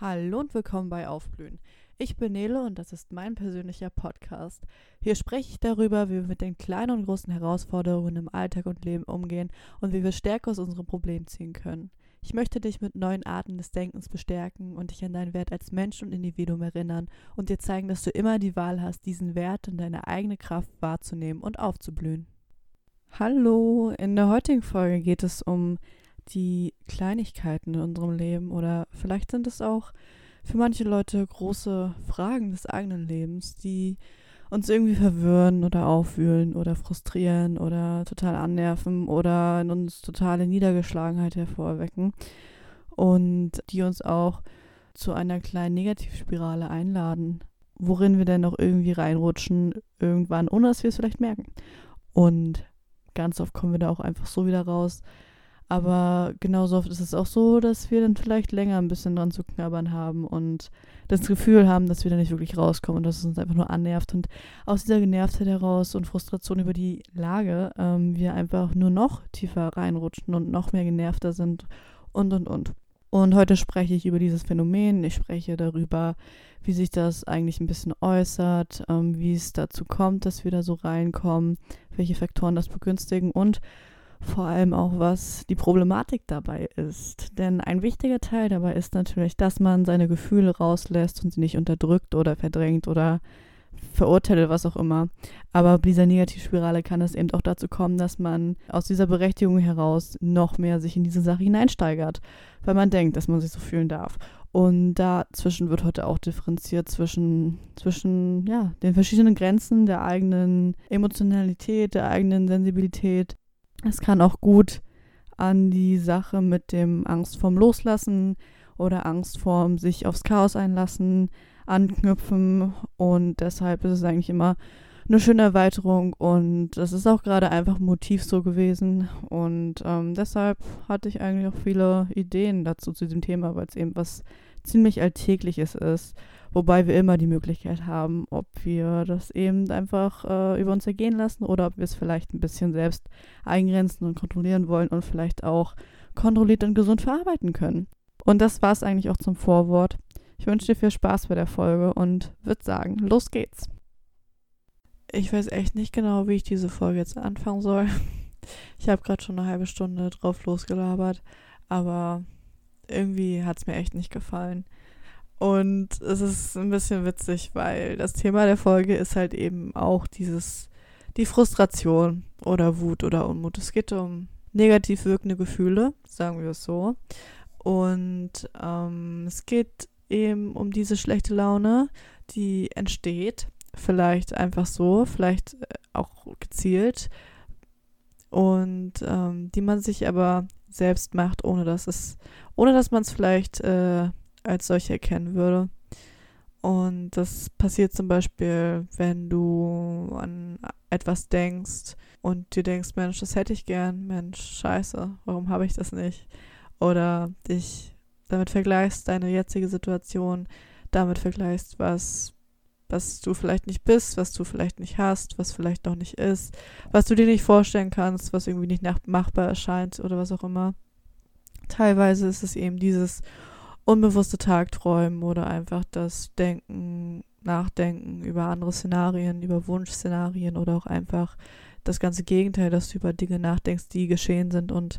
Hallo und willkommen bei Aufblühen. Ich bin Nele und das ist mein persönlicher Podcast. Hier spreche ich darüber, wie wir mit den kleinen und großen Herausforderungen im Alltag und Leben umgehen und wie wir Stärke aus unserem Problem ziehen können. Ich möchte dich mit neuen Arten des Denkens bestärken und dich an deinen Wert als Mensch und Individuum erinnern und dir zeigen, dass du immer die Wahl hast, diesen Wert und deine eigene Kraft wahrzunehmen und aufzublühen. Hallo, in der heutigen Folge geht es um die Kleinigkeiten in unserem Leben oder vielleicht sind es auch für manche Leute große Fragen des eigenen Lebens, die uns irgendwie verwirren oder aufwühlen oder frustrieren oder total annerven oder in uns totale Niedergeschlagenheit hervorwecken und die uns auch zu einer kleinen Negativspirale einladen, worin wir dann auch irgendwie reinrutschen irgendwann, ohne dass wir es vielleicht merken. Und ganz oft kommen wir da auch einfach so wieder raus, aber genauso oft ist es auch so, dass wir dann vielleicht länger ein bisschen dran zu knabbern haben und das Gefühl haben, dass wir da nicht wirklich rauskommen und dass es uns einfach nur annervt. Und aus dieser Genervtheit heraus und Frustration über die Lage ähm, wir einfach nur noch tiefer reinrutschen und noch mehr genervter sind und und und. Und heute spreche ich über dieses Phänomen. Ich spreche darüber, wie sich das eigentlich ein bisschen äußert, ähm, wie es dazu kommt, dass wir da so reinkommen, welche Faktoren das begünstigen und vor allem auch, was die Problematik dabei ist. Denn ein wichtiger Teil dabei ist natürlich, dass man seine Gefühle rauslässt und sie nicht unterdrückt oder verdrängt oder verurteilt, was auch immer. Aber bei dieser Negativspirale kann es eben auch dazu kommen, dass man aus dieser Berechtigung heraus noch mehr sich in diese Sache hineinsteigert, weil man denkt, dass man sich so fühlen darf. Und dazwischen wird heute auch differenziert zwischen, zwischen ja, den verschiedenen Grenzen der eigenen Emotionalität, der eigenen Sensibilität es kann auch gut an die Sache mit dem Angst vorm Loslassen oder Angst vorm sich aufs Chaos einlassen anknüpfen. Und deshalb ist es eigentlich immer eine schöne Erweiterung. Und das ist auch gerade einfach Motiv so gewesen. Und ähm, deshalb hatte ich eigentlich auch viele Ideen dazu zu diesem Thema, weil es eben was ziemlich Alltägliches ist Wobei wir immer die Möglichkeit haben, ob wir das eben einfach äh, über uns ergehen lassen oder ob wir es vielleicht ein bisschen selbst eingrenzen und kontrollieren wollen und vielleicht auch kontrolliert und gesund verarbeiten können. Und das war es eigentlich auch zum Vorwort. Ich wünsche dir viel Spaß bei der Folge und würde sagen, los geht's. Ich weiß echt nicht genau, wie ich diese Folge jetzt anfangen soll. Ich habe gerade schon eine halbe Stunde drauf losgelabert, aber irgendwie hat es mir echt nicht gefallen. Und es ist ein bisschen witzig, weil das Thema der Folge ist halt eben auch dieses, die Frustration oder Wut oder Unmut. Es geht um negativ wirkende Gefühle, sagen wir es so. Und ähm, es geht eben um diese schlechte Laune, die entsteht. Vielleicht einfach so, vielleicht äh, auch gezielt. Und ähm, die man sich aber selbst macht, ohne dass es, ohne dass man es vielleicht äh, als solche erkennen würde. Und das passiert zum Beispiel, wenn du an etwas denkst und dir denkst, Mensch, das hätte ich gern, Mensch, scheiße, warum habe ich das nicht? Oder dich damit vergleichst, deine jetzige Situation, damit vergleichst, was, was du vielleicht nicht bist, was du vielleicht nicht hast, was vielleicht noch nicht ist, was du dir nicht vorstellen kannst, was irgendwie nicht machbar erscheint oder was auch immer. Teilweise ist es eben dieses unbewusste Tagträumen oder einfach das Denken, Nachdenken über andere Szenarien, über Wunschszenarien oder auch einfach das ganze Gegenteil, dass du über Dinge nachdenkst, die geschehen sind und,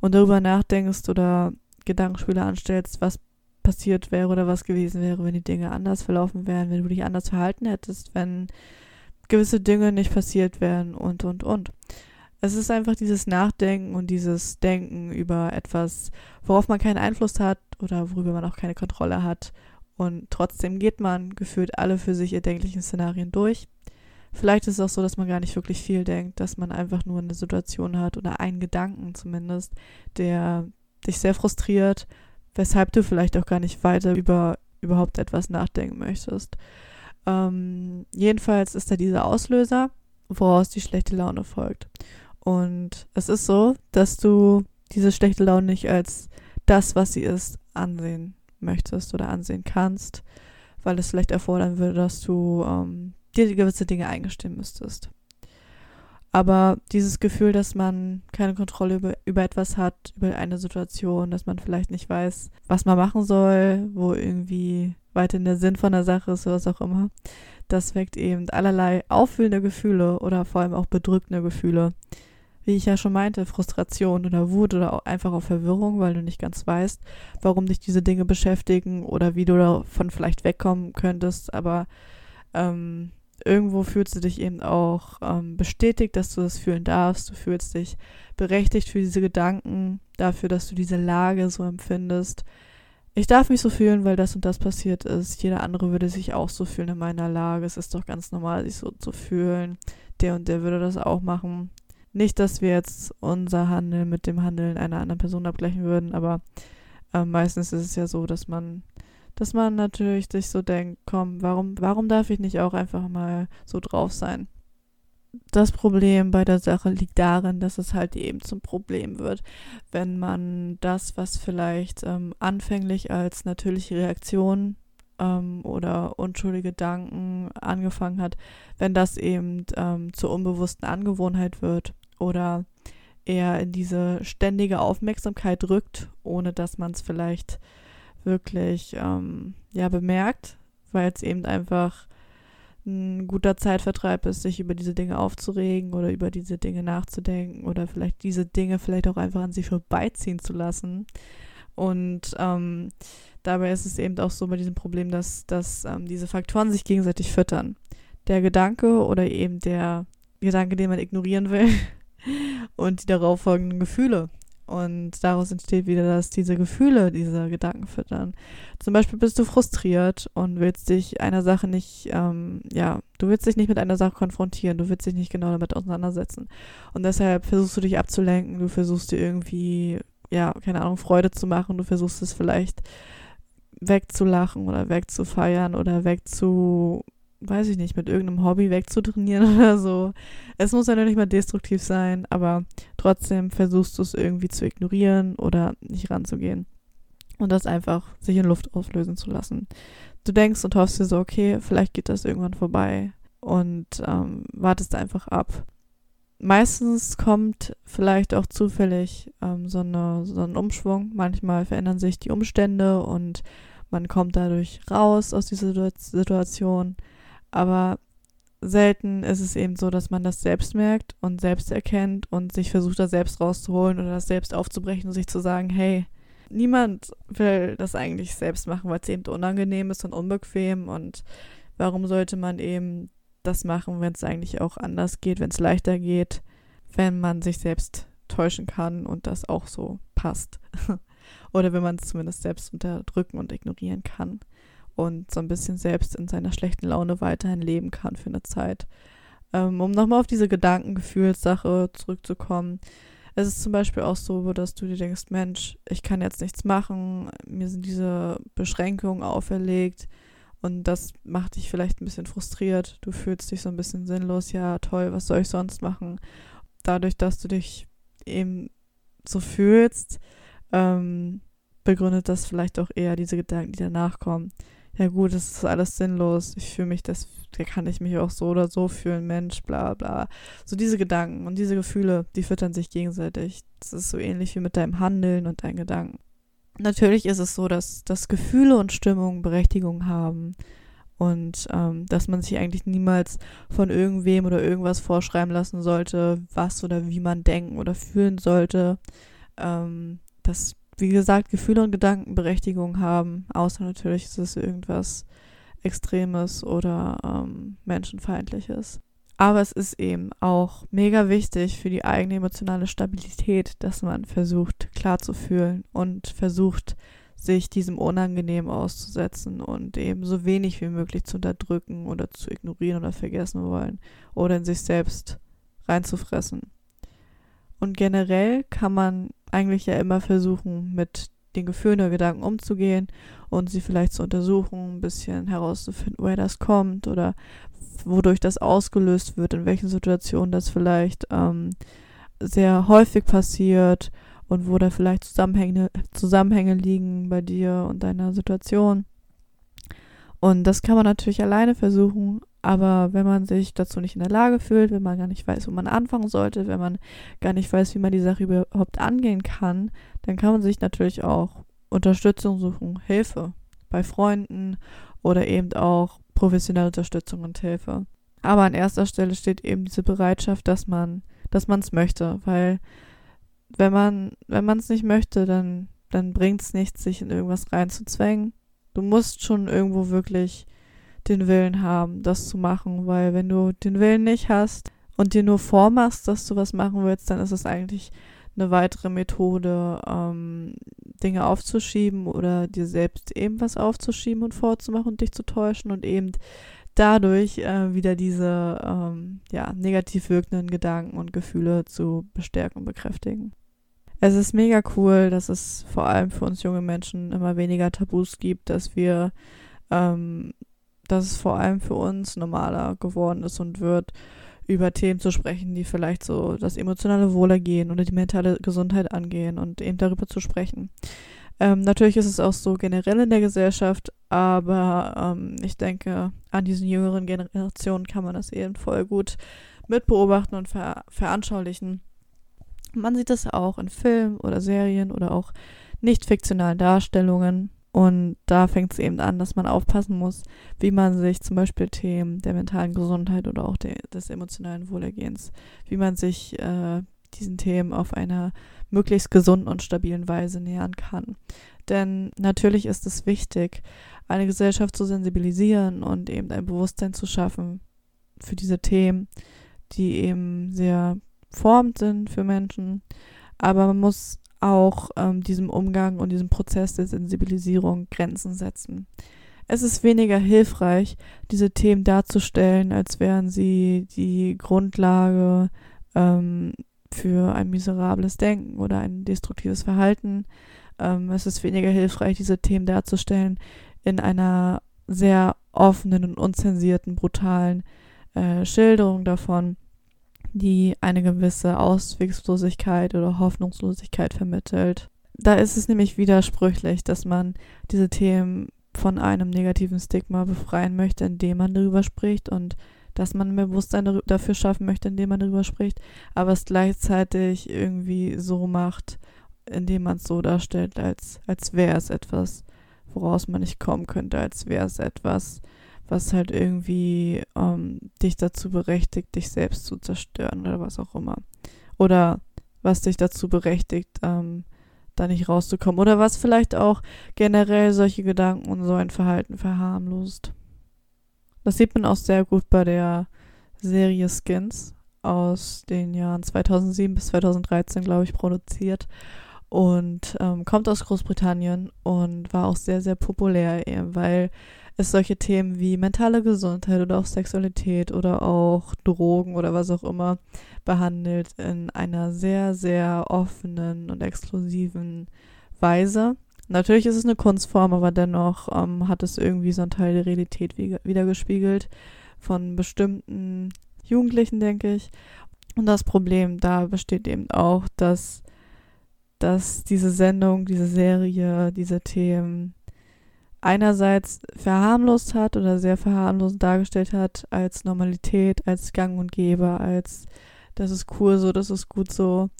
und darüber nachdenkst oder Gedankenspiele anstellst, was passiert wäre oder was gewesen wäre, wenn die Dinge anders verlaufen wären, wenn du dich anders verhalten hättest, wenn gewisse Dinge nicht passiert wären und, und, und. Es ist einfach dieses Nachdenken und dieses Denken über etwas, worauf man keinen Einfluss hat oder worüber man auch keine Kontrolle hat. Und trotzdem geht man gefühlt alle für sich erdenklichen Szenarien durch. Vielleicht ist es auch so, dass man gar nicht wirklich viel denkt, dass man einfach nur eine Situation hat oder einen Gedanken zumindest, der dich sehr frustriert, weshalb du vielleicht auch gar nicht weiter über überhaupt etwas nachdenken möchtest. Ähm, jedenfalls ist da dieser Auslöser, woraus die schlechte Laune folgt. Und es ist so, dass du diese schlechte Laune nicht als das, was sie ist, ansehen möchtest oder ansehen kannst, weil es vielleicht erfordern würde, dass du ähm, dir gewisse Dinge eingestehen müsstest. Aber dieses Gefühl, dass man keine Kontrolle über, über etwas hat, über eine Situation, dass man vielleicht nicht weiß, was man machen soll, wo irgendwie weiterhin der Sinn von der Sache ist oder was auch immer, das weckt eben allerlei auffüllende Gefühle oder vor allem auch bedrückende Gefühle. Wie ich ja schon meinte, Frustration oder Wut oder auch einfach auch Verwirrung, weil du nicht ganz weißt, warum dich diese Dinge beschäftigen oder wie du davon vielleicht wegkommen könntest, aber ähm, irgendwo fühlst du dich eben auch ähm, bestätigt, dass du das fühlen darfst. Du fühlst dich berechtigt für diese Gedanken, dafür, dass du diese Lage so empfindest. Ich darf mich so fühlen, weil das und das passiert ist. Jeder andere würde sich auch so fühlen in meiner Lage. Es ist doch ganz normal, sich so zu fühlen. Der und der würde das auch machen. Nicht, dass wir jetzt unser Handeln mit dem Handeln einer anderen Person abgleichen würden, aber äh, meistens ist es ja so, dass man dass man natürlich sich so denkt, komm, warum, warum darf ich nicht auch einfach mal so drauf sein? Das Problem bei der Sache liegt darin, dass es halt eben zum Problem wird, wenn man das, was vielleicht ähm, anfänglich als natürliche Reaktion ähm, oder unschuldige Gedanken angefangen hat, wenn das eben ähm, zur unbewussten Angewohnheit wird oder eher in diese ständige Aufmerksamkeit rückt, ohne dass man es vielleicht wirklich ähm, ja bemerkt, weil es eben einfach ein guter Zeitvertreib ist, sich über diese Dinge aufzuregen oder über diese Dinge nachzudenken oder vielleicht diese Dinge vielleicht auch einfach an sich vorbeiziehen zu lassen. Und ähm, dabei ist es eben auch so bei diesem Problem, dass, dass ähm, diese Faktoren sich gegenseitig füttern. Der Gedanke oder eben der Gedanke, den man ignorieren will und die darauf folgenden Gefühle, und daraus entsteht wieder, dass diese Gefühle, diese Gedanken füttern. Zum Beispiel bist du frustriert und willst dich einer Sache nicht, ähm, ja, du willst dich nicht mit einer Sache konfrontieren, du willst dich nicht genau damit auseinandersetzen. Und deshalb versuchst du dich abzulenken, du versuchst dir irgendwie, ja, keine Ahnung, Freude zu machen, du versuchst es vielleicht wegzulachen oder wegzufeiern oder wegzu weiß ich nicht, mit irgendeinem Hobby wegzutrainieren oder so. Es muss ja nicht mal destruktiv sein, aber trotzdem versuchst du es irgendwie zu ignorieren oder nicht ranzugehen. Und das einfach sich in Luft auslösen zu lassen. Du denkst und hoffst dir so, okay, vielleicht geht das irgendwann vorbei und ähm, wartest einfach ab. Meistens kommt vielleicht auch zufällig ähm, so, eine, so ein Umschwung. Manchmal verändern sich die Umstände und man kommt dadurch raus aus dieser Situation. Aber selten ist es eben so, dass man das selbst merkt und selbst erkennt und sich versucht, da selbst rauszuholen oder das selbst aufzubrechen und sich zu sagen, hey, niemand will das eigentlich selbst machen, weil es eben unangenehm ist und unbequem und warum sollte man eben das machen, wenn es eigentlich auch anders geht, wenn es leichter geht, wenn man sich selbst täuschen kann und das auch so passt. oder wenn man es zumindest selbst unterdrücken und ignorieren kann und so ein bisschen selbst in seiner schlechten Laune weiterhin leben kann für eine Zeit. Ähm, um nochmal auf diese Gedankengefühlssache zurückzukommen. Es ist zum Beispiel auch so, dass du dir denkst, Mensch, ich kann jetzt nichts machen, mir sind diese Beschränkungen auferlegt und das macht dich vielleicht ein bisschen frustriert. Du fühlst dich so ein bisschen sinnlos, ja toll, was soll ich sonst machen? Dadurch, dass du dich eben so fühlst, ähm, begründet das vielleicht auch eher diese Gedanken, die danach kommen ja gut, das ist alles sinnlos. Ich fühle mich, das, da kann ich mich auch so oder so fühlen, Mensch, bla bla. So diese Gedanken und diese Gefühle, die füttern sich gegenseitig. Das ist so ähnlich wie mit deinem Handeln und deinen Gedanken. Natürlich ist es so, dass, dass Gefühle und Stimmungen Berechtigung haben und ähm, dass man sich eigentlich niemals von irgendwem oder irgendwas vorschreiben lassen sollte, was oder wie man denken oder fühlen sollte. Ähm, das wie gesagt, Gefühle und Gedanken Berechtigung haben, außer natürlich ist es irgendwas Extremes oder ähm, Menschenfeindliches. Aber es ist eben auch mega wichtig für die eigene emotionale Stabilität, dass man versucht, klar zu fühlen und versucht, sich diesem Unangenehm auszusetzen und eben so wenig wie möglich zu unterdrücken oder zu ignorieren oder vergessen wollen oder in sich selbst reinzufressen. Und generell kann man eigentlich ja immer versuchen, mit den Gefühlen oder Gedanken umzugehen und sie vielleicht zu untersuchen, ein bisschen herauszufinden, woher das kommt oder wodurch das ausgelöst wird, in welchen Situationen das vielleicht ähm, sehr häufig passiert und wo da vielleicht Zusammenhänge, Zusammenhänge liegen bei dir und deiner Situation. Und das kann man natürlich alleine versuchen, Aber wenn man sich dazu nicht in der Lage fühlt, wenn man gar nicht weiß, wo man anfangen sollte, wenn man gar nicht weiß, wie man die Sache überhaupt angehen kann, dann kann man sich natürlich auch Unterstützung suchen, Hilfe bei Freunden oder eben auch professionelle Unterstützung und Hilfe. Aber an erster Stelle steht eben diese Bereitschaft, dass man, dass man es möchte, weil wenn man, wenn man es nicht möchte, dann, dann bringt es nichts, sich in irgendwas reinzuzwängen. Du musst schon irgendwo wirklich den Willen haben, das zu machen, weil wenn du den Willen nicht hast und dir nur vormachst, dass du was machen willst, dann ist es eigentlich eine weitere Methode, ähm, Dinge aufzuschieben oder dir selbst eben was aufzuschieben und vorzumachen und dich zu täuschen und eben dadurch äh, wieder diese ähm, ja, negativ wirkenden Gedanken und Gefühle zu bestärken und bekräftigen. Es ist mega cool, dass es vor allem für uns junge Menschen immer weniger Tabus gibt, dass wir, ähm, dass es vor allem für uns normaler geworden ist und wird, über Themen zu sprechen, die vielleicht so das emotionale Wohlergehen oder die mentale Gesundheit angehen und eben darüber zu sprechen. Ähm, natürlich ist es auch so generell in der Gesellschaft, aber ähm, ich denke, an diesen jüngeren Generationen kann man das eben voll gut mitbeobachten und ver veranschaulichen man sieht es auch in Filmen oder Serien oder auch nicht fiktionalen Darstellungen. Und da fängt es eben an, dass man aufpassen muss, wie man sich zum Beispiel Themen der mentalen Gesundheit oder auch de des emotionalen Wohlergehens, wie man sich äh, diesen Themen auf einer möglichst gesunden und stabilen Weise nähern kann. Denn natürlich ist es wichtig, eine Gesellschaft zu sensibilisieren und eben ein Bewusstsein zu schaffen für diese Themen, die eben sehr formt sind für Menschen. Aber man muss auch ähm, diesem Umgang und diesem Prozess der Sensibilisierung Grenzen setzen. Es ist weniger hilfreich, diese Themen darzustellen, als wären sie die Grundlage ähm, für ein miserables Denken oder ein destruktives Verhalten. Ähm, es ist weniger hilfreich, diese Themen darzustellen in einer sehr offenen und unzensierten, brutalen äh, Schilderung davon, die eine gewisse Auswegslosigkeit oder Hoffnungslosigkeit vermittelt. Da ist es nämlich widersprüchlich, dass man diese Themen von einem negativen Stigma befreien möchte, indem man darüber spricht und dass man ein Bewusstsein dafür schaffen möchte, indem man darüber spricht, aber es gleichzeitig irgendwie so macht, indem man es so darstellt, als, als wäre es etwas, woraus man nicht kommen könnte, als wäre es etwas, was halt irgendwie ähm, dich dazu berechtigt, dich selbst zu zerstören oder was auch immer. Oder was dich dazu berechtigt, ähm, da nicht rauszukommen. Oder was vielleicht auch generell solche Gedanken und so ein Verhalten verharmlost. Das sieht man auch sehr gut bei der Serie Skins aus den Jahren 2007 bis 2013, glaube ich, produziert und ähm, kommt aus Großbritannien und war auch sehr, sehr populär, weil es solche Themen wie mentale Gesundheit oder auch Sexualität oder auch Drogen oder was auch immer behandelt in einer sehr, sehr offenen und exklusiven Weise. Natürlich ist es eine Kunstform, aber dennoch ähm, hat es irgendwie so einen Teil der Realität wiedergespiegelt von bestimmten Jugendlichen, denke ich. Und das Problem da besteht eben auch, dass, dass diese Sendung, diese Serie, diese Themen einerseits verharmlost hat oder sehr verharmlosend dargestellt hat als Normalität, als Gang und Gäbe, als das ist cool so, das ist gut so.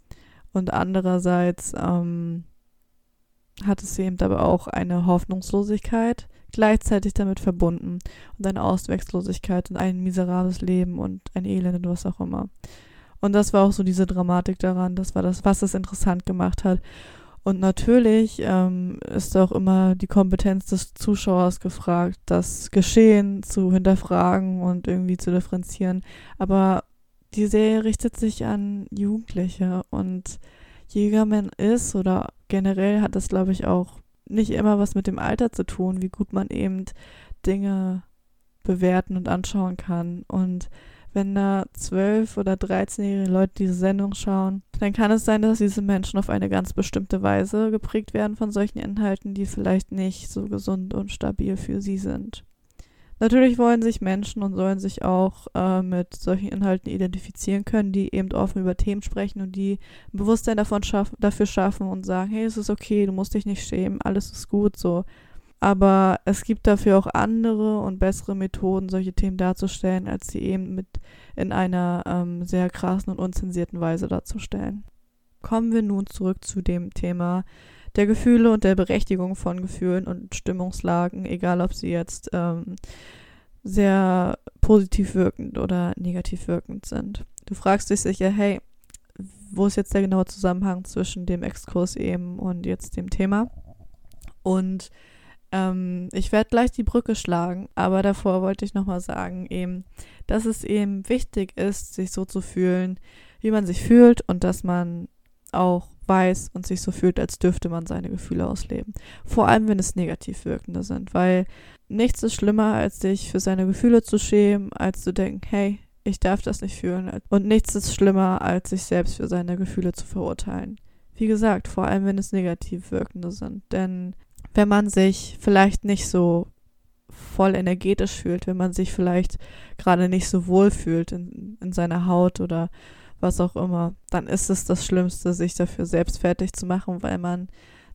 Und andererseits ähm, hat es eben aber auch eine Hoffnungslosigkeit gleichzeitig damit verbunden und eine Ausweglosigkeit und ein miserables Leben und ein Elend und was auch immer. Und das war auch so diese Dramatik daran, das war das, was es interessant gemacht hat. Und natürlich ähm, ist auch immer die Kompetenz des Zuschauers gefragt, das Geschehen zu hinterfragen und irgendwie zu differenzieren. Aber die Serie richtet sich an Jugendliche und man ist oder generell hat das, glaube ich, auch nicht immer was mit dem Alter zu tun, wie gut man eben Dinge bewerten und anschauen kann. Und wenn da zwölf oder dreizehnjährige Leute diese Sendung schauen, dann kann es sein, dass diese Menschen auf eine ganz bestimmte Weise geprägt werden von solchen Inhalten, die vielleicht nicht so gesund und stabil für sie sind. Natürlich wollen sich Menschen und sollen sich auch äh, mit solchen Inhalten identifizieren können, die eben offen über Themen sprechen und die ein Bewusstsein davon schaff dafür schaffen und sagen, hey, es ist okay, du musst dich nicht schämen, alles ist gut so. Aber es gibt dafür auch andere und bessere Methoden, solche Themen darzustellen, als sie eben mit in einer ähm, sehr krassen und unzensierten Weise darzustellen. Kommen wir nun zurück zu dem Thema der Gefühle und der Berechtigung von Gefühlen und Stimmungslagen, egal ob sie jetzt ähm, sehr positiv wirkend oder negativ wirkend sind. Du fragst dich sicher, hey, wo ist jetzt der genaue Zusammenhang zwischen dem Exkurs eben und jetzt dem Thema? Und ähm, ich werde gleich die Brücke schlagen, aber davor wollte ich nochmal sagen, eben, dass es eben wichtig ist, sich so zu fühlen, wie man sich fühlt und dass man auch weiß und sich so fühlt, als dürfte man seine Gefühle ausleben. Vor allem, wenn es negativ wirkende sind, weil nichts ist schlimmer, als sich für seine Gefühle zu schämen, als zu denken, hey, ich darf das nicht fühlen. Und nichts ist schlimmer, als sich selbst für seine Gefühle zu verurteilen. Wie gesagt, vor allem, wenn es negativ wirkende sind. Denn wenn man sich vielleicht nicht so voll energetisch fühlt, wenn man sich vielleicht gerade nicht so wohl fühlt in, in seiner Haut oder was auch immer, dann ist es das Schlimmste, sich dafür selbst fertig zu machen, weil man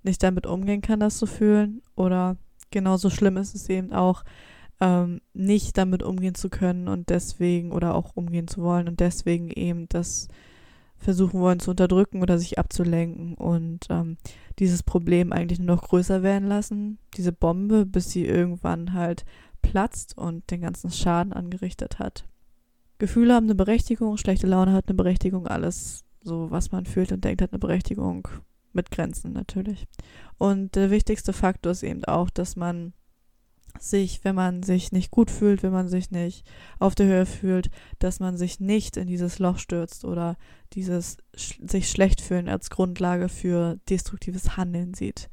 nicht damit umgehen kann, das zu fühlen. Oder genauso schlimm ist es eben auch, ähm, nicht damit umgehen zu können und deswegen oder auch umgehen zu wollen und deswegen eben das versuchen wollen zu unterdrücken oder sich abzulenken und ähm, dieses Problem eigentlich nur noch größer werden lassen, diese Bombe, bis sie irgendwann halt platzt und den ganzen Schaden angerichtet hat. Gefühle haben eine Berechtigung, schlechte Laune hat eine Berechtigung, alles so, was man fühlt und denkt, hat eine Berechtigung mit Grenzen natürlich. Und der wichtigste Faktor ist eben auch, dass man sich, wenn man sich nicht gut fühlt, wenn man sich nicht auf der Höhe fühlt, dass man sich nicht in dieses Loch stürzt oder dieses sch sich schlecht fühlen als Grundlage für destruktives Handeln sieht,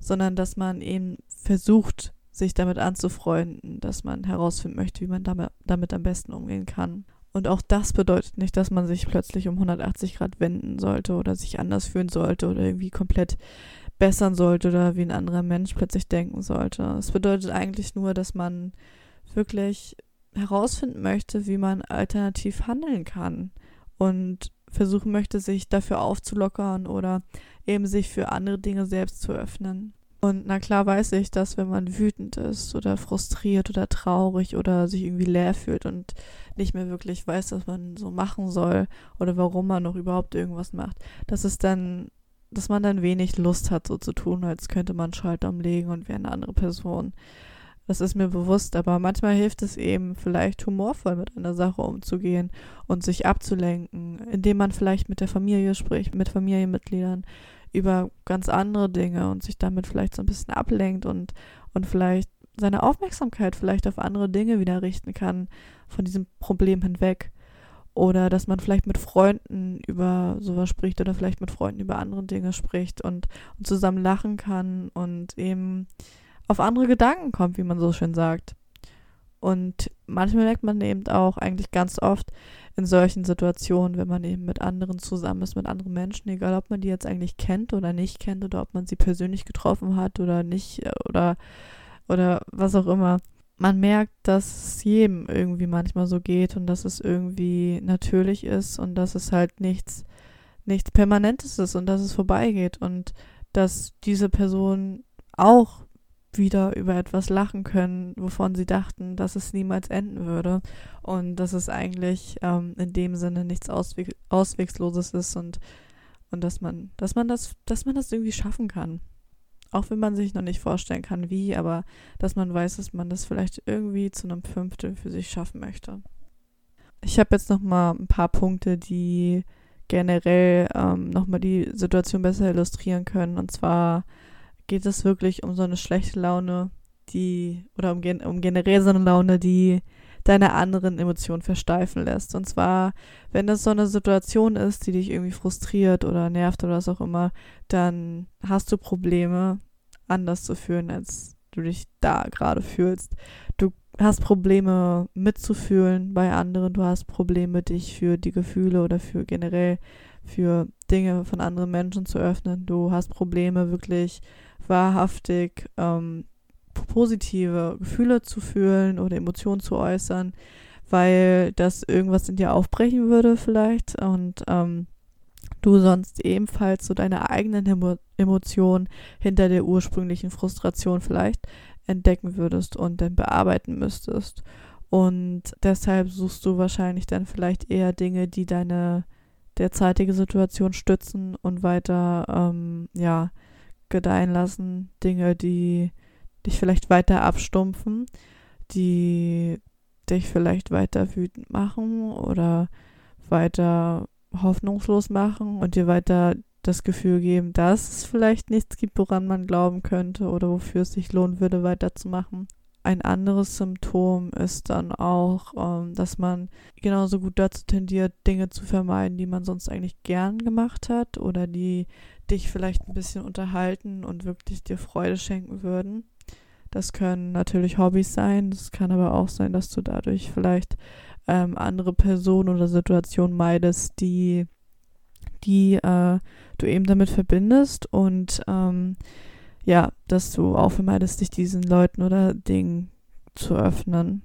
sondern dass man eben versucht, sich damit anzufreunden, dass man herausfinden möchte, wie man damit, damit am besten umgehen kann. Und auch das bedeutet nicht, dass man sich plötzlich um 180 Grad wenden sollte oder sich anders fühlen sollte oder irgendwie komplett bessern sollte oder wie ein anderer Mensch plötzlich denken sollte. Es bedeutet eigentlich nur, dass man wirklich herausfinden möchte, wie man alternativ handeln kann und versuchen möchte, sich dafür aufzulockern oder eben sich für andere Dinge selbst zu öffnen. Und na klar weiß ich, dass wenn man wütend ist oder frustriert oder traurig oder sich irgendwie leer fühlt und nicht mehr wirklich weiß, was man so machen soll oder warum man noch überhaupt irgendwas macht, dass es dann dass man dann wenig Lust hat, so zu tun, als könnte man Schalter umlegen und wäre eine andere Person. Das ist mir bewusst, aber manchmal hilft es eben, vielleicht humorvoll mit einer Sache umzugehen und sich abzulenken, indem man vielleicht mit der Familie spricht, mit Familienmitgliedern über ganz andere Dinge und sich damit vielleicht so ein bisschen ablenkt und, und vielleicht seine Aufmerksamkeit vielleicht auf andere Dinge wieder richten kann, von diesem Problem hinweg. Oder dass man vielleicht mit Freunden über sowas spricht oder vielleicht mit Freunden über andere Dinge spricht und, und zusammen lachen kann und eben auf andere Gedanken kommt, wie man so schön sagt. Und manchmal merkt man eben auch eigentlich ganz oft in solchen Situationen, wenn man eben mit anderen zusammen ist, mit anderen Menschen, egal ob man die jetzt eigentlich kennt oder nicht kennt oder ob man sie persönlich getroffen hat oder nicht oder oder was auch immer, man merkt, dass es jedem irgendwie manchmal so geht und dass es irgendwie natürlich ist und dass es halt nichts, nichts Permanentes ist und dass es vorbeigeht und dass diese Personen auch wieder über etwas lachen können, wovon sie dachten, dass es niemals enden würde und dass es eigentlich ähm, in dem Sinne nichts Ausweg Auswegsloses ist und und dass man, dass man das, dass man das irgendwie schaffen kann. Auch wenn man sich noch nicht vorstellen kann, wie, aber dass man weiß, dass man das vielleicht irgendwie zu einem Fünftel für sich schaffen möchte. Ich habe jetzt noch mal ein paar Punkte, die generell ähm, noch mal die Situation besser illustrieren können. Und zwar geht es wirklich um so eine schlechte Laune, die oder um, um generell so eine Laune, die deine anderen Emotionen versteifen lässt. Und zwar, wenn das so eine Situation ist, die dich irgendwie frustriert oder nervt oder was auch immer, dann hast du Probleme, anders zu fühlen, als du dich da gerade fühlst. Du hast Probleme mitzufühlen bei anderen, du hast Probleme, dich für die Gefühle oder für generell für Dinge von anderen Menschen zu öffnen. Du hast Probleme, wirklich wahrhaftig ähm, positive Gefühle zu fühlen oder Emotionen zu äußern, weil das irgendwas in dir aufbrechen würde vielleicht und ähm, du sonst ebenfalls so deine eigenen Emo Emotionen hinter der ursprünglichen Frustration vielleicht entdecken würdest und dann bearbeiten müsstest. Und deshalb suchst du wahrscheinlich dann vielleicht eher Dinge, die deine derzeitige Situation stützen und weiter, ähm, ja, gedeihen lassen. Dinge, die dich vielleicht weiter abstumpfen, die dich vielleicht weiter wütend machen oder weiter hoffnungslos machen und dir weiter das Gefühl geben, dass es vielleicht nichts gibt, woran man glauben könnte oder wofür es sich lohnen würde, weiterzumachen. Ein anderes Symptom ist dann auch, ähm, dass man genauso gut dazu tendiert, Dinge zu vermeiden, die man sonst eigentlich gern gemacht hat oder die dich vielleicht ein bisschen unterhalten und wirklich dir Freude schenken würden. Das können natürlich Hobbys sein, es kann aber auch sein, dass du dadurch vielleicht ähm, andere Personen oder Situationen meidest, die, die äh, du eben damit verbindest und ähm, ja, dass du auch vermeidest, dich diesen Leuten oder Dingen zu öffnen.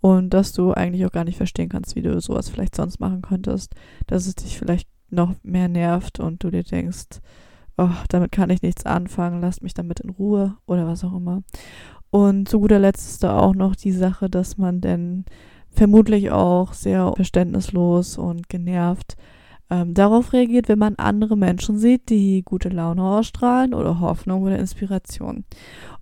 Und dass du eigentlich auch gar nicht verstehen kannst, wie du sowas vielleicht sonst machen könntest. Dass es dich vielleicht noch mehr nervt und du dir denkst, oh, damit kann ich nichts anfangen, lass mich damit in Ruhe oder was auch immer. Und zu guter Letzt ist da auch noch die Sache, dass man denn vermutlich auch sehr verständnislos und genervt ähm, darauf reagiert, wenn man andere Menschen sieht, die gute Laune ausstrahlen oder Hoffnung oder Inspiration.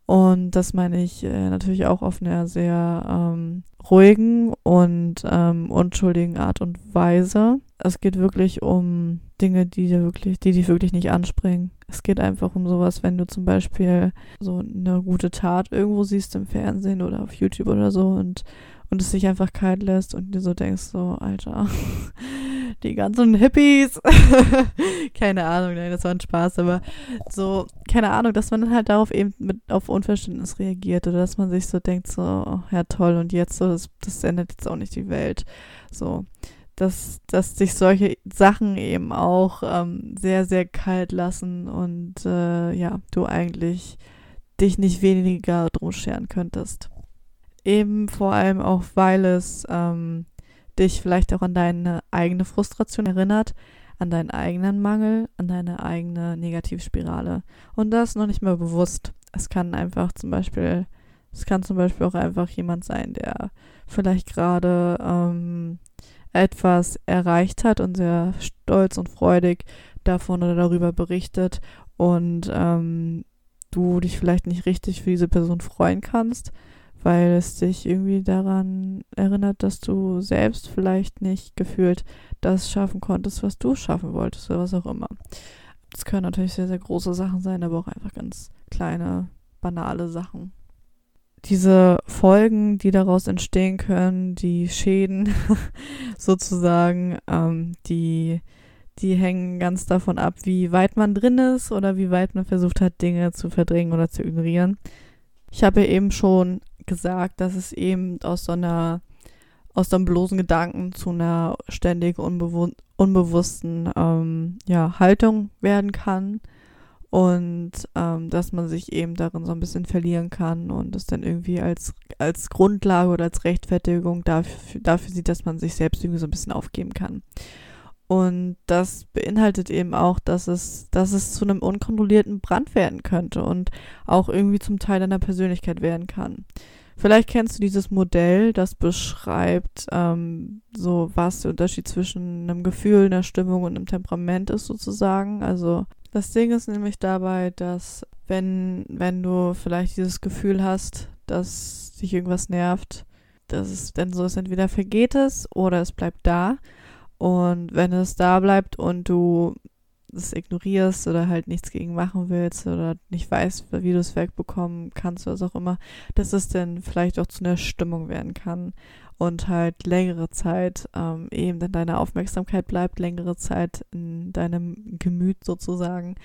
Und das meine ich äh, natürlich auch auf einer sehr ähm, ruhigen und ähm, unschuldigen Art und Weise. Es geht wirklich um Dinge, die dir wirklich, die dich wirklich nicht anspringen. Es geht einfach um sowas, wenn du zum Beispiel so eine gute Tat irgendwo siehst im Fernsehen oder auf YouTube oder so und und es sich einfach kalt lässt und dir so denkst, so, Alter, die ganzen Hippies. keine Ahnung, nein, das war ein Spaß, aber so, keine Ahnung, dass man dann halt darauf eben mit auf Unverständnis reagiert oder dass man sich so denkt, so, oh, ja toll, und jetzt so, das, das ändert jetzt auch nicht die Welt. So, dass, dass sich solche Sachen eben auch ähm, sehr, sehr kalt lassen und äh, ja, du eigentlich dich nicht weniger drum scheren könntest. Eben vor allem auch, weil es ähm, dich vielleicht auch an deine eigene Frustration erinnert, an deinen eigenen Mangel, an deine eigene Negativspirale. Und das noch nicht mal bewusst. Es kann einfach zum Beispiel, es kann zum Beispiel auch einfach jemand sein, der vielleicht gerade ähm, etwas erreicht hat und sehr stolz und freudig davon oder darüber berichtet und ähm, du dich vielleicht nicht richtig für diese Person freuen kannst weil es dich irgendwie daran erinnert, dass du selbst vielleicht nicht gefühlt das schaffen konntest, was du schaffen wolltest oder was auch immer. Das können natürlich sehr, sehr große Sachen sein, aber auch einfach ganz kleine, banale Sachen. Diese Folgen, die daraus entstehen können, die Schäden sozusagen, ähm, die, die hängen ganz davon ab, wie weit man drin ist oder wie weit man versucht hat, Dinge zu verdrängen oder zu ignorieren. Ich habe ja eben schon gesagt, dass es eben aus so einer, aus so einem bloßen Gedanken zu einer ständig unbewu unbewussten ähm, ja, Haltung werden kann und ähm, dass man sich eben darin so ein bisschen verlieren kann und es dann irgendwie als, als Grundlage oder als Rechtfertigung dafür, dafür sieht, dass man sich selbst irgendwie so ein bisschen aufgeben kann. Und das beinhaltet eben auch, dass es, dass es zu einem unkontrollierten Brand werden könnte und auch irgendwie zum Teil deiner Persönlichkeit werden kann. Vielleicht kennst du dieses Modell, das beschreibt, ähm, so was der Unterschied zwischen einem Gefühl, einer Stimmung und einem Temperament ist sozusagen. Also das Ding ist nämlich dabei, dass wenn, wenn du vielleicht dieses Gefühl hast, dass dich irgendwas nervt, dass es dann so ist, entweder vergeht es oder es bleibt da. Und wenn es da bleibt und du es ignorierst oder halt nichts gegen machen willst oder nicht weißt, wie du es wegbekommen kannst was auch immer, dass es dann vielleicht auch zu einer Stimmung werden kann und halt längere Zeit ähm, eben in deiner Aufmerksamkeit bleibt, längere Zeit in deinem Gemüt sozusagen.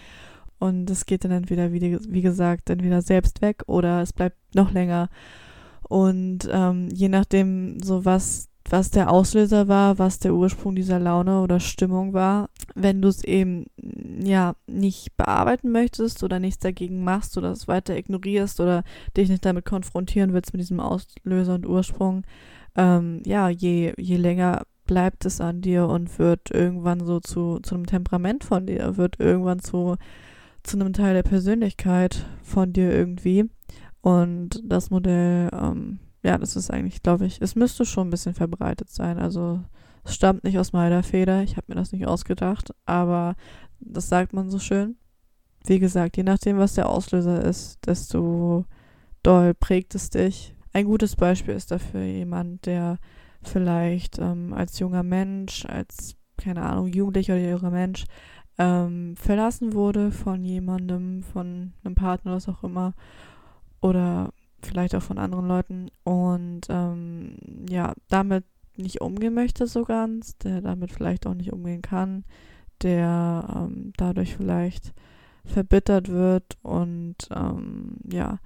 Und es geht dann entweder, wie, wie gesagt, entweder selbst weg oder es bleibt noch länger. Und ähm, je nachdem, so was was der Auslöser war, was der Ursprung dieser Laune oder Stimmung war. Wenn du es eben ja nicht bearbeiten möchtest oder nichts dagegen machst oder es weiter ignorierst oder dich nicht damit konfrontieren willst mit diesem Auslöser und Ursprung, ähm, ja, je, je länger bleibt es an dir und wird irgendwann so zu, zu einem Temperament von dir, wird irgendwann zu, zu einem Teil der Persönlichkeit von dir irgendwie. Und das Modell, ähm, ja, das ist eigentlich, glaube ich, es müsste schon ein bisschen verbreitet sein. Also es stammt nicht aus meiner Feder, ich habe mir das nicht ausgedacht, aber das sagt man so schön. Wie gesagt, je nachdem, was der Auslöser ist, desto doll prägt es dich. Ein gutes Beispiel ist dafür jemand, der vielleicht ähm, als junger Mensch, als, keine Ahnung, Jugendlicher oder junger Mensch ähm, verlassen wurde von jemandem, von einem Partner, was auch immer, oder vielleicht auch von anderen Leuten. Und ähm, ja, damit nicht umgehen möchte so ganz, der damit vielleicht auch nicht umgehen kann, der ähm, dadurch vielleicht verbittert wird und ähm, ja,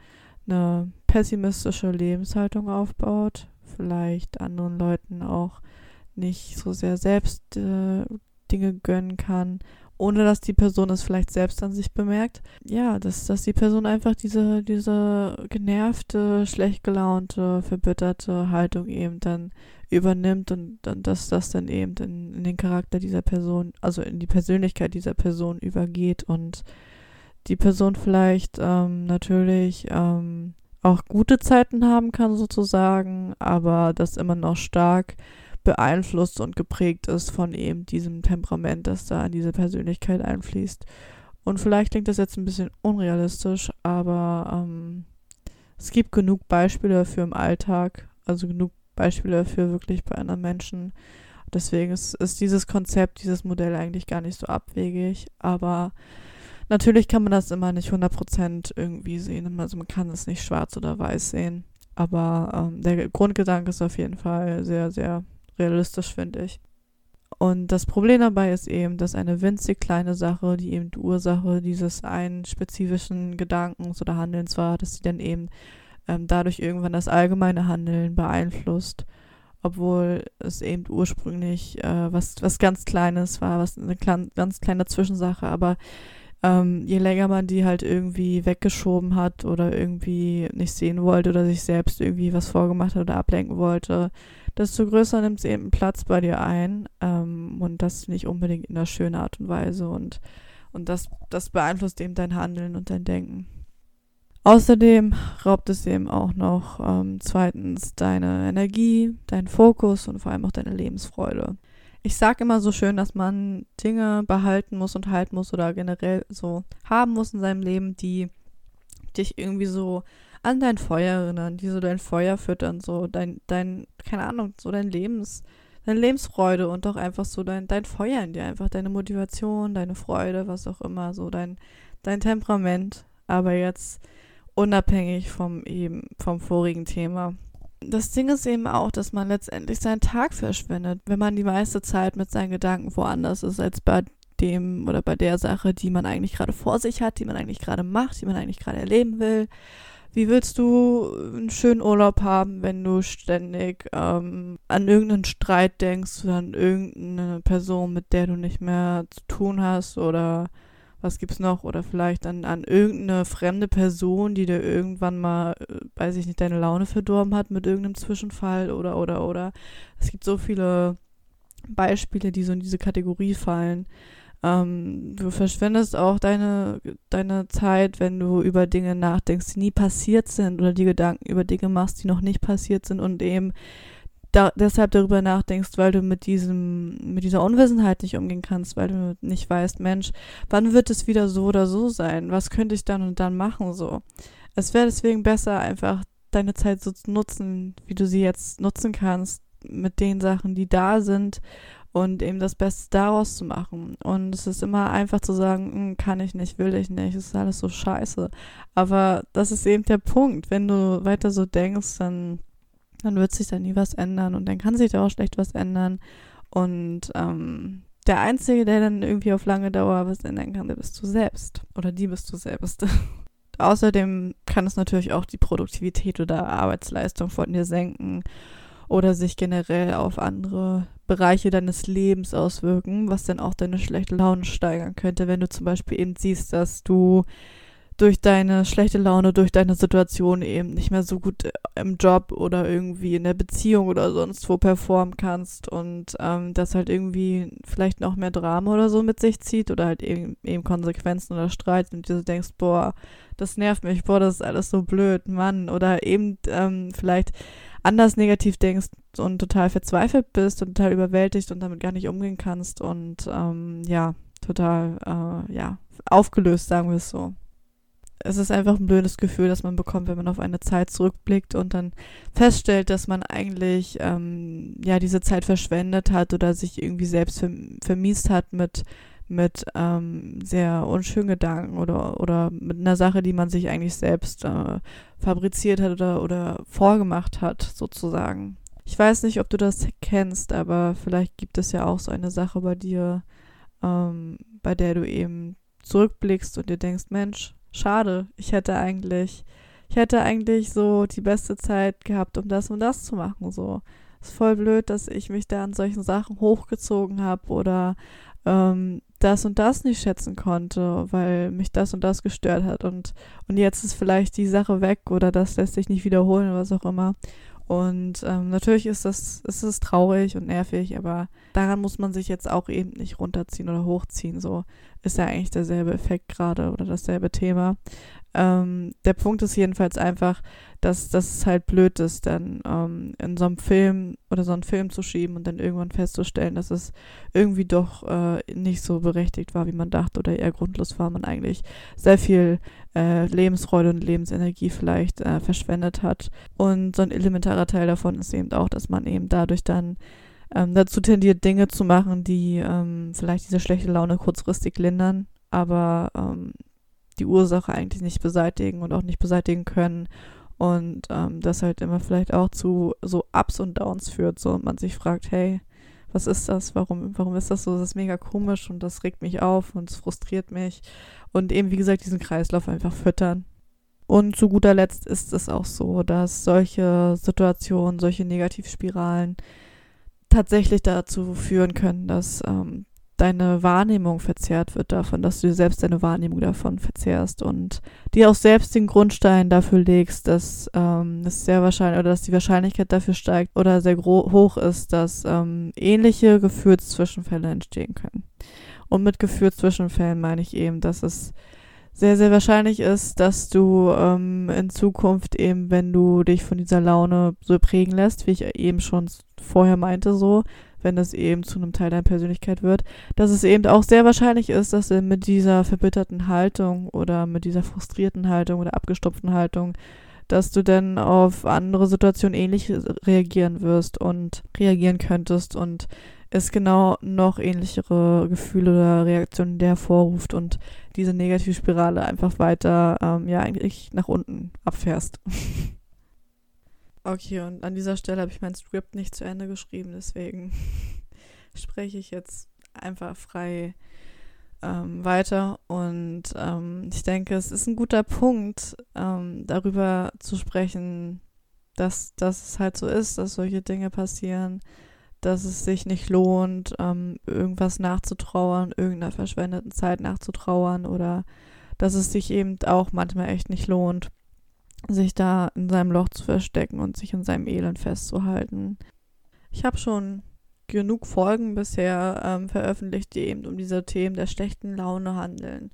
eine pessimistische Lebenshaltung aufbaut, vielleicht anderen Leuten auch nicht so sehr selbst äh, Dinge gönnen kann, ohne dass die Person es vielleicht selbst an sich bemerkt. Ja, dass, dass die Person einfach diese, diese genervte, schlecht gelaunte, verbitterte Haltung eben dann übernimmt und dann, dass das dann eben in, in den Charakter dieser Person, also in die Persönlichkeit dieser Person übergeht und die Person vielleicht ähm, natürlich ähm, auch gute Zeiten haben kann sozusagen, aber das immer noch stark beeinflusst und geprägt ist von eben diesem Temperament, das da in diese Persönlichkeit einfließt. Und vielleicht klingt das jetzt ein bisschen unrealistisch, aber ähm, es gibt genug Beispiele dafür im Alltag, also genug Beispiele dafür wirklich bei anderen Menschen. Deswegen ist, ist dieses Konzept, dieses Modell eigentlich gar nicht so abwegig, aber Natürlich kann man das immer nicht 100% irgendwie sehen. Also man kann es nicht schwarz oder weiß sehen. Aber ähm, der Grundgedanke ist auf jeden Fall sehr, sehr realistisch, finde ich. Und das Problem dabei ist eben, dass eine winzig kleine Sache, die eben die Ursache dieses einen spezifischen Gedankens oder Handelns war, dass sie dann eben ähm, dadurch irgendwann das allgemeine Handeln beeinflusst, obwohl es eben ursprünglich äh, was, was ganz Kleines war, was eine ganz kleine Zwischensache, aber ähm, je länger man die halt irgendwie weggeschoben hat oder irgendwie nicht sehen wollte oder sich selbst irgendwie was vorgemacht hat oder ablenken wollte, desto größer nimmt es eben Platz bei dir ein ähm, und das nicht unbedingt in einer schönen Art und Weise und, und das, das beeinflusst eben dein Handeln und dein Denken. Außerdem raubt es eben auch noch ähm, zweitens deine Energie, deinen Fokus und vor allem auch deine Lebensfreude ich sage immer so schön, dass man Dinge behalten muss und halten muss oder generell so haben muss in seinem Leben, die dich irgendwie so an dein Feuer erinnern, die so dein Feuer füttern, so dein, dein, keine Ahnung, so dein Lebens, deine Lebensfreude und auch einfach so dein, dein Feuer in dir, einfach deine Motivation, deine Freude, was auch immer, so dein, dein Temperament, aber jetzt unabhängig vom eben, vom vorigen Thema das Ding ist eben auch, dass man letztendlich seinen Tag verschwendet, wenn man die meiste Zeit mit seinen Gedanken woanders ist als bei dem oder bei der Sache, die man eigentlich gerade vor sich hat, die man eigentlich gerade macht, die man eigentlich gerade erleben will. Wie willst du einen schönen Urlaub haben, wenn du ständig ähm, an irgendeinen Streit denkst oder an irgendeine Person, mit der du nicht mehr zu tun hast oder was gibt's noch? Oder vielleicht an, an irgendeine fremde Person, die dir irgendwann mal, äh, weiß ich nicht, deine Laune verdorben hat mit irgendeinem Zwischenfall oder, oder, oder. Es gibt so viele Beispiele, die so in diese Kategorie fallen. Ähm, du verschwendest auch deine, deine Zeit, wenn du über Dinge nachdenkst, die nie passiert sind oder die Gedanken über Dinge machst, die noch nicht passiert sind und eben da, deshalb darüber nachdenkst, weil du mit diesem, mit dieser Unwissenheit nicht umgehen kannst, weil du nicht weißt, Mensch, wann wird es wieder so oder so sein? Was könnte ich dann und dann machen so? Es wäre deswegen besser, einfach deine Zeit so zu nutzen, wie du sie jetzt nutzen kannst, mit den Sachen, die da sind und eben das Beste daraus zu machen. Und es ist immer einfach zu sagen, hm, kann ich nicht, will ich nicht, es ist alles so scheiße. Aber das ist eben der Punkt. Wenn du weiter so denkst, dann dann wird sich da nie was ändern und dann kann sich da auch schlecht was ändern. Und ähm, der Einzige, der dann irgendwie auf lange Dauer was ändern kann, der bist du selbst. Oder die bist du selbst. Außerdem kann es natürlich auch die Produktivität oder Arbeitsleistung von dir senken oder sich generell auf andere Bereiche deines Lebens auswirken, was dann auch deine schlechte Laune steigern könnte, wenn du zum Beispiel eben siehst, dass du durch deine schlechte Laune, durch deine Situation eben nicht mehr so gut äh, im Job oder irgendwie in der Beziehung oder sonst wo performen kannst und ähm, das halt irgendwie vielleicht noch mehr Drama oder so mit sich zieht oder halt eben, eben Konsequenzen oder Streit und du denkst, boah, das nervt mich, boah, das ist alles so blöd, Mann. Oder eben ähm, vielleicht anders negativ denkst und total verzweifelt bist und total überwältigt und damit gar nicht umgehen kannst und ähm, ja, total, äh, ja, aufgelöst, sagen wir es so. Es ist einfach ein blödes Gefühl, das man bekommt, wenn man auf eine Zeit zurückblickt und dann feststellt, dass man eigentlich ähm, ja diese Zeit verschwendet hat oder sich irgendwie selbst vermiest hat mit mit ähm, sehr unschönen Gedanken oder, oder mit einer Sache, die man sich eigentlich selbst äh, fabriziert hat oder, oder vorgemacht hat, sozusagen. Ich weiß nicht, ob du das kennst, aber vielleicht gibt es ja auch so eine Sache bei dir, ähm, bei der du eben zurückblickst und dir denkst, Mensch, schade, ich hätte eigentlich, ich hätte eigentlich so die beste Zeit gehabt, um das und das zu machen. So ist voll blöd, dass ich mich da an solchen Sachen hochgezogen habe oder ähm, das und das nicht schätzen konnte, weil mich das und das gestört hat und, und jetzt ist vielleicht die Sache weg oder das lässt sich nicht wiederholen oder was auch immer. Und ähm, natürlich ist das, ist es traurig und nervig, aber daran muss man sich jetzt auch eben nicht runterziehen oder hochziehen. So ist ja eigentlich derselbe Effekt gerade oder dasselbe Thema. Ähm, der Punkt ist jedenfalls einfach, dass, dass es halt blöd ist, dann ähm, in so einem Film oder so einen Film zu schieben und dann irgendwann festzustellen, dass es irgendwie doch äh, nicht so berechtigt war, wie man dachte oder eher grundlos war, man eigentlich sehr viel äh, Lebensfreude und Lebensenergie vielleicht äh, verschwendet hat. Und so ein elementarer Teil davon ist eben auch, dass man eben dadurch dann ähm, dazu tendiert, Dinge zu machen, die ähm, vielleicht diese schlechte Laune kurzfristig lindern, aber ähm, die Ursache eigentlich nicht beseitigen und auch nicht beseitigen können. Und ähm, das halt immer vielleicht auch zu so Ups und Downs führt, so und man sich fragt, hey, was ist das? Warum, warum ist das so? Das ist mega komisch und das regt mich auf und es frustriert mich. Und eben, wie gesagt, diesen Kreislauf einfach füttern. Und zu guter Letzt ist es auch so, dass solche Situationen, solche Negativspiralen tatsächlich dazu führen können, dass ähm, deine Wahrnehmung verzerrt wird davon, dass du dir selbst deine Wahrnehmung davon verzehrst und dir auch selbst den Grundstein dafür legst, dass ähm, es sehr wahrscheinlich oder dass die Wahrscheinlichkeit dafür steigt oder sehr hoch ist, dass ähm, ähnliche Gefühlszwischenfälle entstehen können. Und mit Gefühlszwischenfällen meine ich eben, dass es sehr, sehr wahrscheinlich ist, dass du ähm, in Zukunft eben, wenn du dich von dieser Laune so prägen lässt, wie ich eben schon vorher meinte, so, wenn das eben zu einem Teil deiner Persönlichkeit wird, dass es eben auch sehr wahrscheinlich ist, dass du mit dieser verbitterten Haltung oder mit dieser frustrierten Haltung oder abgestopften Haltung, dass du dann auf andere Situationen ähnlich reagieren wirst und reagieren könntest und es genau noch ähnlichere Gefühle oder Reaktionen hervorruft und diese Negativspirale einfach weiter, ähm, ja, eigentlich nach unten abfährst. Okay, und an dieser Stelle habe ich mein Skript nicht zu Ende geschrieben, deswegen spreche ich jetzt einfach frei ähm, weiter. Und ähm, ich denke, es ist ein guter Punkt, ähm, darüber zu sprechen, dass, dass es halt so ist, dass solche Dinge passieren, dass es sich nicht lohnt, ähm, irgendwas nachzutrauern, irgendeiner verschwendeten Zeit nachzutrauern oder dass es sich eben auch manchmal echt nicht lohnt, sich da in seinem Loch zu verstecken und sich in seinem Elend festzuhalten. Ich habe schon genug Folgen bisher ähm, veröffentlicht, die eben um diese Themen der schlechten Laune handeln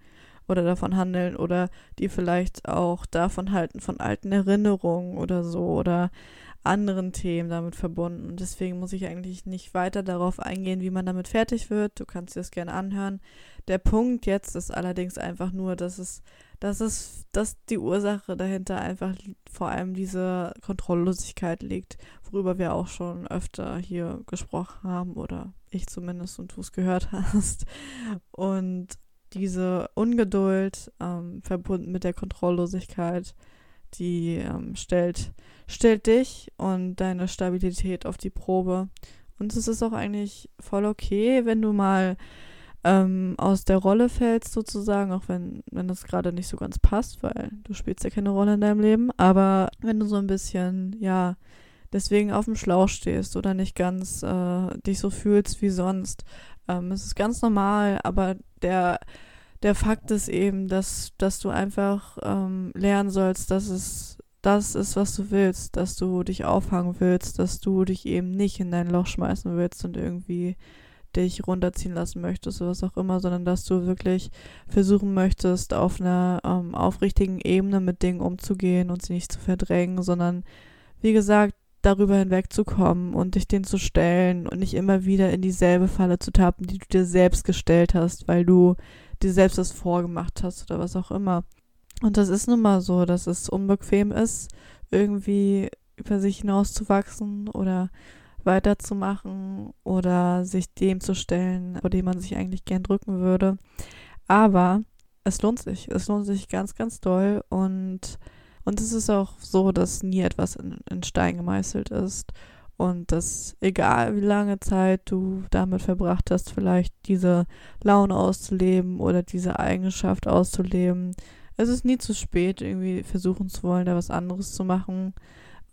oder davon handeln oder die vielleicht auch davon halten von alten Erinnerungen oder so oder anderen Themen damit verbunden. Und deswegen muss ich eigentlich nicht weiter darauf eingehen, wie man damit fertig wird. Du kannst dir das gerne anhören. Der Punkt jetzt ist allerdings einfach nur, dass es, dass es, dass die Ursache dahinter einfach vor allem diese Kontrolllosigkeit liegt, worüber wir auch schon öfter hier gesprochen haben oder ich zumindest und du es gehört hast. Und diese Ungeduld ähm, verbunden mit der Kontrolllosigkeit, die ähm, stellt, stellt dich und deine Stabilität auf die Probe. Und es ist auch eigentlich voll okay, wenn du mal ähm, aus der Rolle fällst, sozusagen, auch wenn, wenn das gerade nicht so ganz passt, weil du spielst ja keine Rolle in deinem Leben. Aber wenn du so ein bisschen, ja, deswegen auf dem Schlauch stehst oder nicht ganz äh, dich so fühlst wie sonst, ähm, es ist ganz normal, aber der der Fakt ist eben, dass, dass du einfach ähm, lernen sollst, dass es das ist, was du willst, dass du dich auffangen willst, dass du dich eben nicht in dein Loch schmeißen willst und irgendwie dich runterziehen lassen möchtest oder was auch immer, sondern dass du wirklich versuchen möchtest, auf einer ähm, aufrichtigen Ebene mit Dingen umzugehen und sie nicht zu verdrängen, sondern wie gesagt, darüber hinwegzukommen und dich denen zu stellen und nicht immer wieder in dieselbe Falle zu tappen, die du dir selbst gestellt hast, weil du dir selbst das vorgemacht hast oder was auch immer. Und das ist nun mal so, dass es unbequem ist, irgendwie über sich hinauszuwachsen oder weiterzumachen oder sich dem zu stellen, vor dem man sich eigentlich gern drücken würde. Aber es lohnt sich. Es lohnt sich ganz, ganz doll. Und, und es ist auch so, dass nie etwas in, in Stein gemeißelt ist. Und dass egal wie lange Zeit du damit verbracht hast, vielleicht diese Laune auszuleben oder diese Eigenschaft auszuleben, es ist nie zu spät, irgendwie versuchen zu wollen, da was anderes zu machen.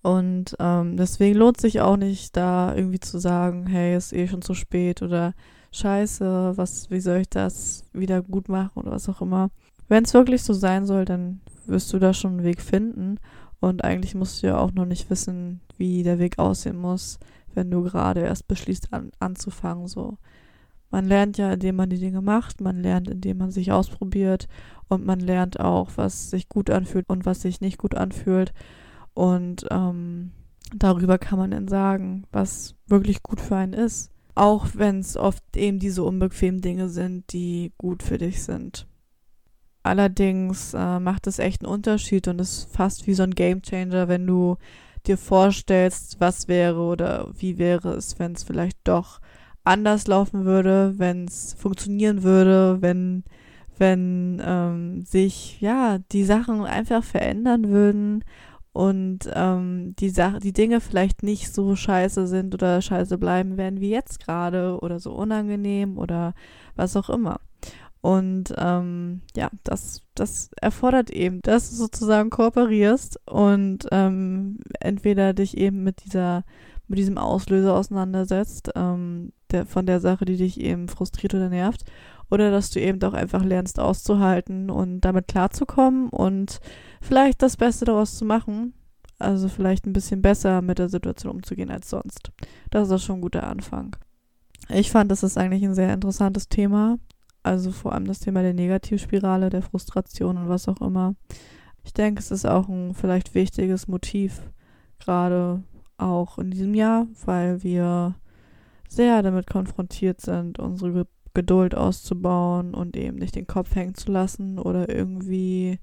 Und ähm, deswegen lohnt sich auch nicht, da irgendwie zu sagen, hey, ist eh schon zu spät oder scheiße, was, wie soll ich das wieder gut machen oder was auch immer. Wenn es wirklich so sein soll, dann wirst du da schon einen Weg finden. Und eigentlich musst du ja auch noch nicht wissen, wie der Weg aussehen muss, wenn du gerade erst beschließt, an, anzufangen. So. Man lernt ja, indem man die Dinge macht, man lernt, indem man sich ausprobiert und man lernt auch, was sich gut anfühlt und was sich nicht gut anfühlt. Und ähm, darüber kann man dann sagen, was wirklich gut für einen ist. Auch wenn es oft eben diese unbequemen Dinge sind, die gut für dich sind. Allerdings äh, macht es echt einen Unterschied und ist fast wie so ein Gamechanger, wenn du dir vorstellst, was wäre oder wie wäre es, wenn es vielleicht doch anders laufen würde, wenn es funktionieren würde, wenn wenn ähm, sich ja die Sachen einfach verändern würden und ähm, die Sache, die Dinge vielleicht nicht so scheiße sind oder scheiße bleiben werden wie jetzt gerade oder so unangenehm oder was auch immer. Und ähm, ja, das, das erfordert eben, dass du sozusagen kooperierst und ähm, entweder dich eben mit dieser, mit diesem Auslöser auseinandersetzt, ähm, der, von der Sache, die dich eben frustriert oder nervt, oder dass du eben doch einfach lernst auszuhalten und damit klarzukommen und vielleicht das Beste daraus zu machen. Also vielleicht ein bisschen besser mit der Situation umzugehen als sonst. Das ist schon ein guter Anfang. Ich fand, das ist eigentlich ein sehr interessantes Thema. Also vor allem das Thema der Negativspirale, der Frustration und was auch immer. Ich denke, es ist auch ein vielleicht wichtiges Motiv, gerade auch in diesem Jahr, weil wir sehr damit konfrontiert sind, unsere Geduld auszubauen und eben nicht den Kopf hängen zu lassen oder irgendwie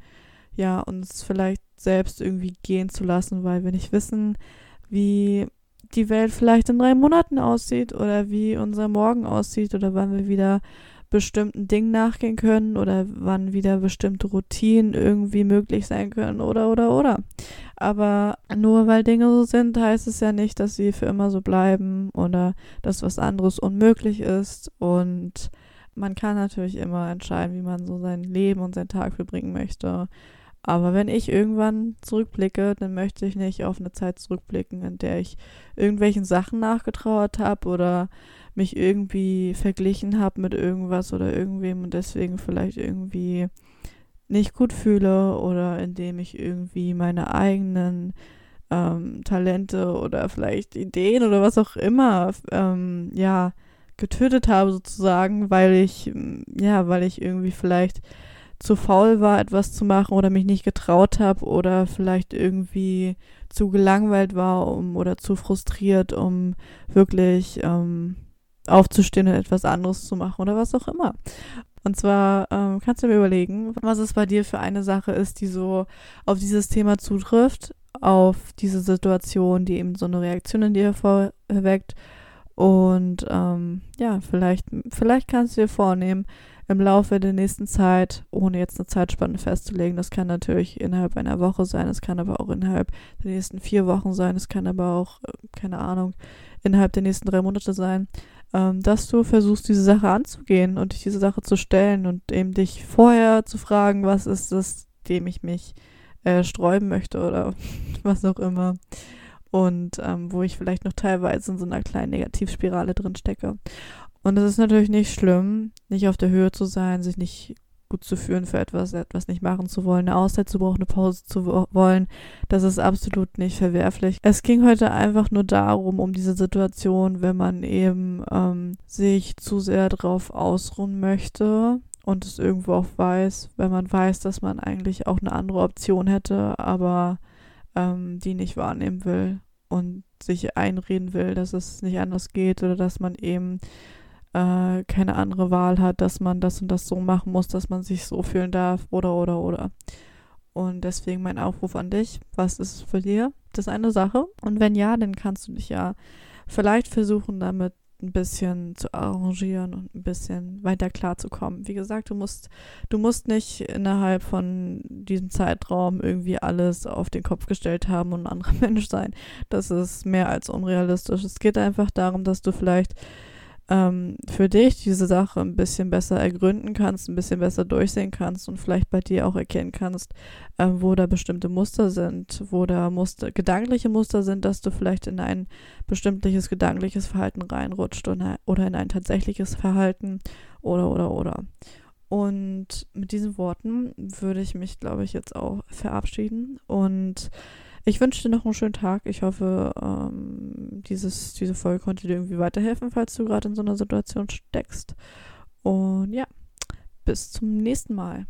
ja uns vielleicht selbst irgendwie gehen zu lassen, weil wir nicht wissen, wie die Welt vielleicht in drei Monaten aussieht oder wie unser Morgen aussieht oder wann wir wieder bestimmten Dingen nachgehen können oder wann wieder bestimmte Routinen irgendwie möglich sein können oder oder oder. Aber nur weil Dinge so sind, heißt es ja nicht, dass sie für immer so bleiben oder dass was anderes unmöglich ist. Und man kann natürlich immer entscheiden, wie man so sein Leben und seinen Tag verbringen möchte. Aber wenn ich irgendwann zurückblicke, dann möchte ich nicht auf eine Zeit zurückblicken, in der ich irgendwelchen Sachen nachgetrauert habe oder mich irgendwie verglichen habe mit irgendwas oder irgendwem und deswegen vielleicht irgendwie nicht gut fühle oder indem ich irgendwie meine eigenen ähm, Talente oder vielleicht Ideen oder was auch immer ähm, ja getötet habe sozusagen, weil ich ja, weil ich irgendwie vielleicht zu faul war, etwas zu machen oder mich nicht getraut habe oder vielleicht irgendwie zu gelangweilt war um, oder zu frustriert, um wirklich ähm, aufzustehen und etwas anderes zu machen oder was auch immer. Und zwar ähm, kannst du mir überlegen, was es bei dir für eine Sache ist, die so auf dieses Thema zutrifft, auf diese Situation, die eben so eine Reaktion in dir hervorweckt. Und ähm, ja, vielleicht, vielleicht kannst du dir vornehmen, im Laufe der nächsten Zeit, ohne jetzt eine Zeitspanne festzulegen, das kann natürlich innerhalb einer Woche sein, es kann aber auch innerhalb der nächsten vier Wochen sein, es kann aber auch, äh, keine Ahnung, innerhalb der nächsten drei Monate sein, ähm, dass du versuchst, diese Sache anzugehen und dich diese Sache zu stellen und eben dich vorher zu fragen, was ist es, dem ich mich äh, sträuben möchte oder was auch immer. Und ähm, wo ich vielleicht noch teilweise in so einer kleinen Negativspirale drin stecke. Und es ist natürlich nicht schlimm, nicht auf der Höhe zu sein, sich nicht gut zu fühlen für etwas, etwas nicht machen zu wollen, eine Auszeit zu brauchen, eine Pause zu wollen. Das ist absolut nicht verwerflich. Es ging heute einfach nur darum, um diese Situation, wenn man eben ähm, sich zu sehr drauf ausruhen möchte und es irgendwo auch weiß, wenn man weiß, dass man eigentlich auch eine andere Option hätte, aber ähm, die nicht wahrnehmen will und sich einreden will, dass es nicht anders geht oder dass man eben äh, keine andere Wahl hat, dass man das und das so machen muss, dass man sich so fühlen darf oder oder oder. Und deswegen mein Aufruf an dich, was ist für dir das eine Sache? Und wenn ja, dann kannst du dich ja vielleicht versuchen, damit ein bisschen zu arrangieren und ein bisschen weiter klarzukommen. Wie gesagt, du musst, du musst nicht innerhalb von diesem Zeitraum irgendwie alles auf den Kopf gestellt haben und ein anderer Mensch sein. Das ist mehr als unrealistisch. Es geht einfach darum, dass du vielleicht ähm, für dich diese Sache ein bisschen besser ergründen kannst, ein bisschen besser durchsehen kannst und vielleicht bei dir auch erkennen kannst, äh, wo da bestimmte Muster sind, wo da Muster, gedankliche Muster sind, dass du vielleicht in ein bestimmtes gedankliches Verhalten reinrutscht oder, oder in ein tatsächliches Verhalten oder oder oder. Und mit diesen Worten würde ich mich, glaube ich, jetzt auch verabschieden und ich wünsche dir noch einen schönen Tag. Ich hoffe, ähm, dieses, diese Folge konnte dir irgendwie weiterhelfen, falls du gerade in so einer Situation steckst. Und ja, bis zum nächsten Mal.